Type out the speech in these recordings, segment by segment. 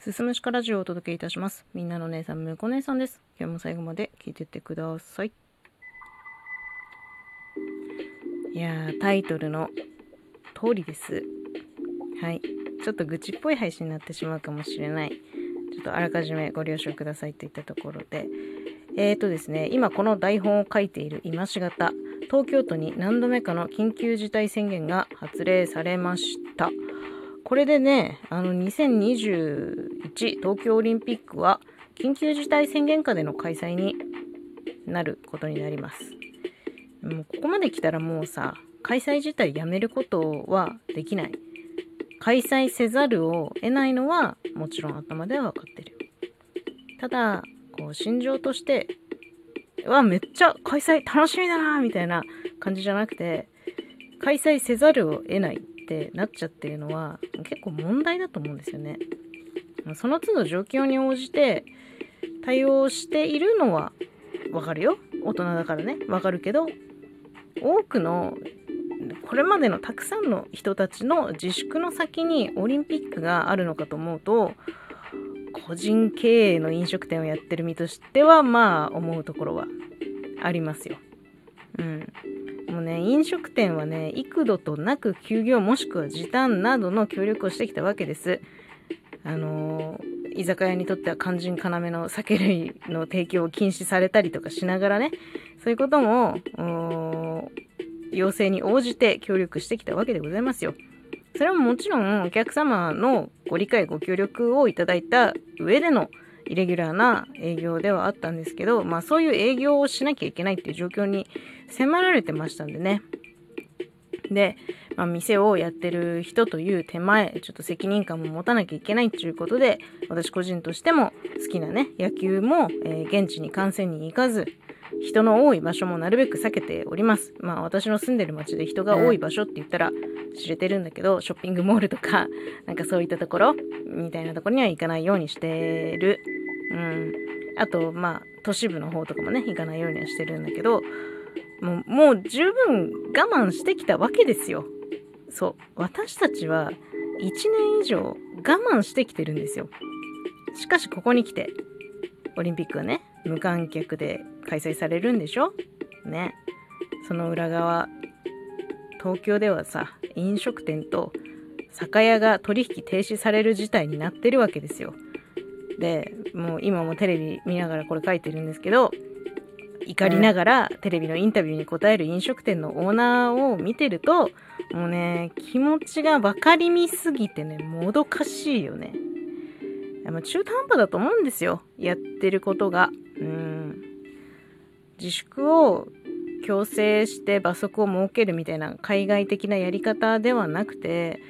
すすむしかラジオをお届けいたします。みんなの姉さん、むこ姉さんです。今日も最後まで聞いてってください。いや、タイトルの通りです。はい。ちょっと愚痴っぽい配信になってしまうかもしれない。ちょっとあらかじめご了承くださいといったところで。えーとですね、今この台本を書いている今しがた、東京都に何度目かの緊急事態宣言が発令されました。これでね、あの2021東京オリンピックは緊急事態宣言下での開催になることになります。もうここまで来たらもうさ、開催自体やめることはできない。開催せざるを得ないのはもちろん頭では分かってる。ただ、こう心情として、わ、めっちゃ開催楽しみだなみたいな感じじゃなくて、開催せざるを得ないってなっちゃってるのは結構問題だと思うんですよね。その都度状況に応じて対応しているのはわかるよ。大人だからね。わかるけど、多くのこれまでのたくさんの人たちの自粛の先にオリンピックがあるのかと思うと個人経営の飲食店をやってる身としてはまあ思うところはありますよ。うん。もうね、飲食店はね、幾度となく休業もしくは時短などの協力をしてきたわけです。あのー居酒屋にとっては肝心要の酒類の提供を禁止されたりとかしながらね、そういうことも、要請に応じて協力してきたわけでございますよ。それももちろんお客様のご理解ご協力をいただいた上でのイレギュラーな営業ではあったんですけど、まあそういう営業をしなきゃいけないっていう状況に迫られてましたんでね。で、まあ、店をやってる人という手前、ちょっと責任感も持たなきゃいけないっていうことで、私個人としても好きなね、野球も、えー現地に観戦に行かず、人の多い場所もなるべく避けております。まあ私の住んでる町で人が多い場所って言ったら知れてるんだけど、ショッピングモールとか、なんかそういったところみたいなところには行かないようにしてる。うん。あと、まあ都市部の方とかもね、行かないようにはしてるんだけど、もう、もう十分我慢してきたわけですよ。そう。私たちは1年以上我慢してきてるんですよ。しかしここに来て、オリンピックはね、無観客で開催されるんでしょ？ね。その裏側、東京ではさ、飲食店と酒屋が取引停止される事態になってるわけですよ。で、もう今もテレビ見ながらこれ書いてるんですけど、怒りながらテレビのインタビューに答える飲食店のオーナーを見てると、もうね、気持ちが分かりみすぎてね、もどかしいよね。まあ中途半端だと思うんですよ。やってることが。うん。自粛を強制して罰則を設けるみたいな海外的なやり方ではなくて、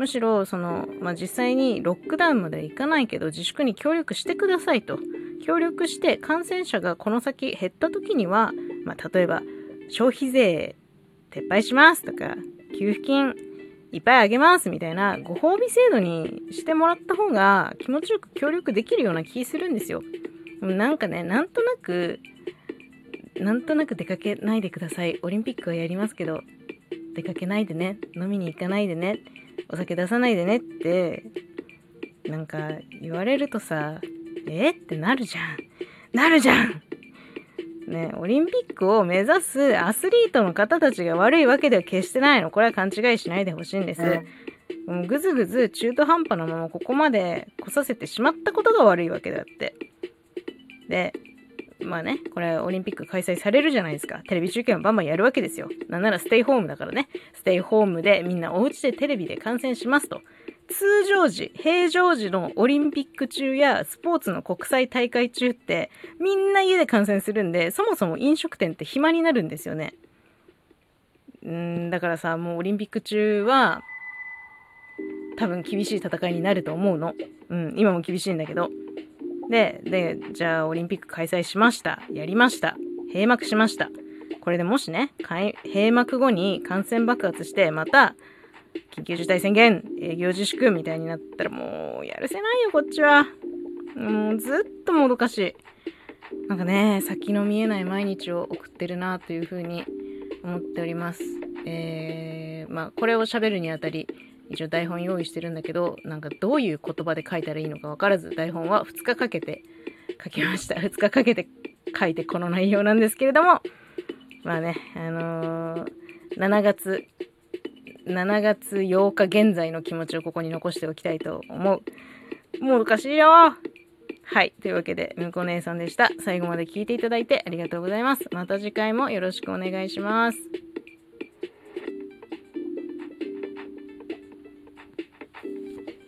むしろその、まあ、実際にロックダウンまではいかないけど自粛に協力してくださいと協力して感染者がこの先減った時には、まあ、例えば消費税撤廃しますとか給付金いっぱいあげますみたいなご褒美制度にしてもらった方が気持ちよく協力できるような気するんですよ。なんかね、なんとなく、なんとなく出かけないでください。オリンピックはやりますけど、出かけないでね。飲みに行かないでね。お酒出さないでねって、なんか言われるとさ、え？ってなるじゃん。なるじゃんね、オリンピックを目指すアスリートの方たちが悪いわけでは決してないの。これは勘違いしないでほしいんです。もうぐずぐず中途半端なままここまで来させてしまったことが悪いわけだって。で、まあね、これオリンピック開催されるじゃないですか。テレビ中継もバンバンやるわけですよ。なんならステイホームだからね。ステイホームでみんなお家でテレビで観戦しますと。通常時、平常時のオリンピック中やスポーツの国際大会中ってみんな家で観戦するんで、そもそも飲食店って暇になるんですよね。うん、だからさ、もうオリンピック中は多分厳しい戦いになると思うの。うん、今も厳しいんだけど。で、で、じゃあオリンピック開催しました。やりました。閉幕しました。これでもしね、開閉幕後に感染爆発して、また、緊急事態宣言、営業自粛みたいになったらもう、やるせないよ、こっちは。もうずっともどかしい。なんかね、先の見えない毎日を送ってるなというふうに思っております。えー、まあ、これを喋るにあたり、一応台本用意してるんだけど、なんかどういう言葉で書いたらいいのかわからず、台本は2日かけて書きました。2日かけて書いてこの内容なんですけれども、まあね、あのー、7月、7月8日現在の気持ちをここに残しておきたいと思う。もうおかしいよはい。というわけで、むこ姉さんでした。最後まで聞いていただいてありがとうございます。また次回もよろしくお願いします。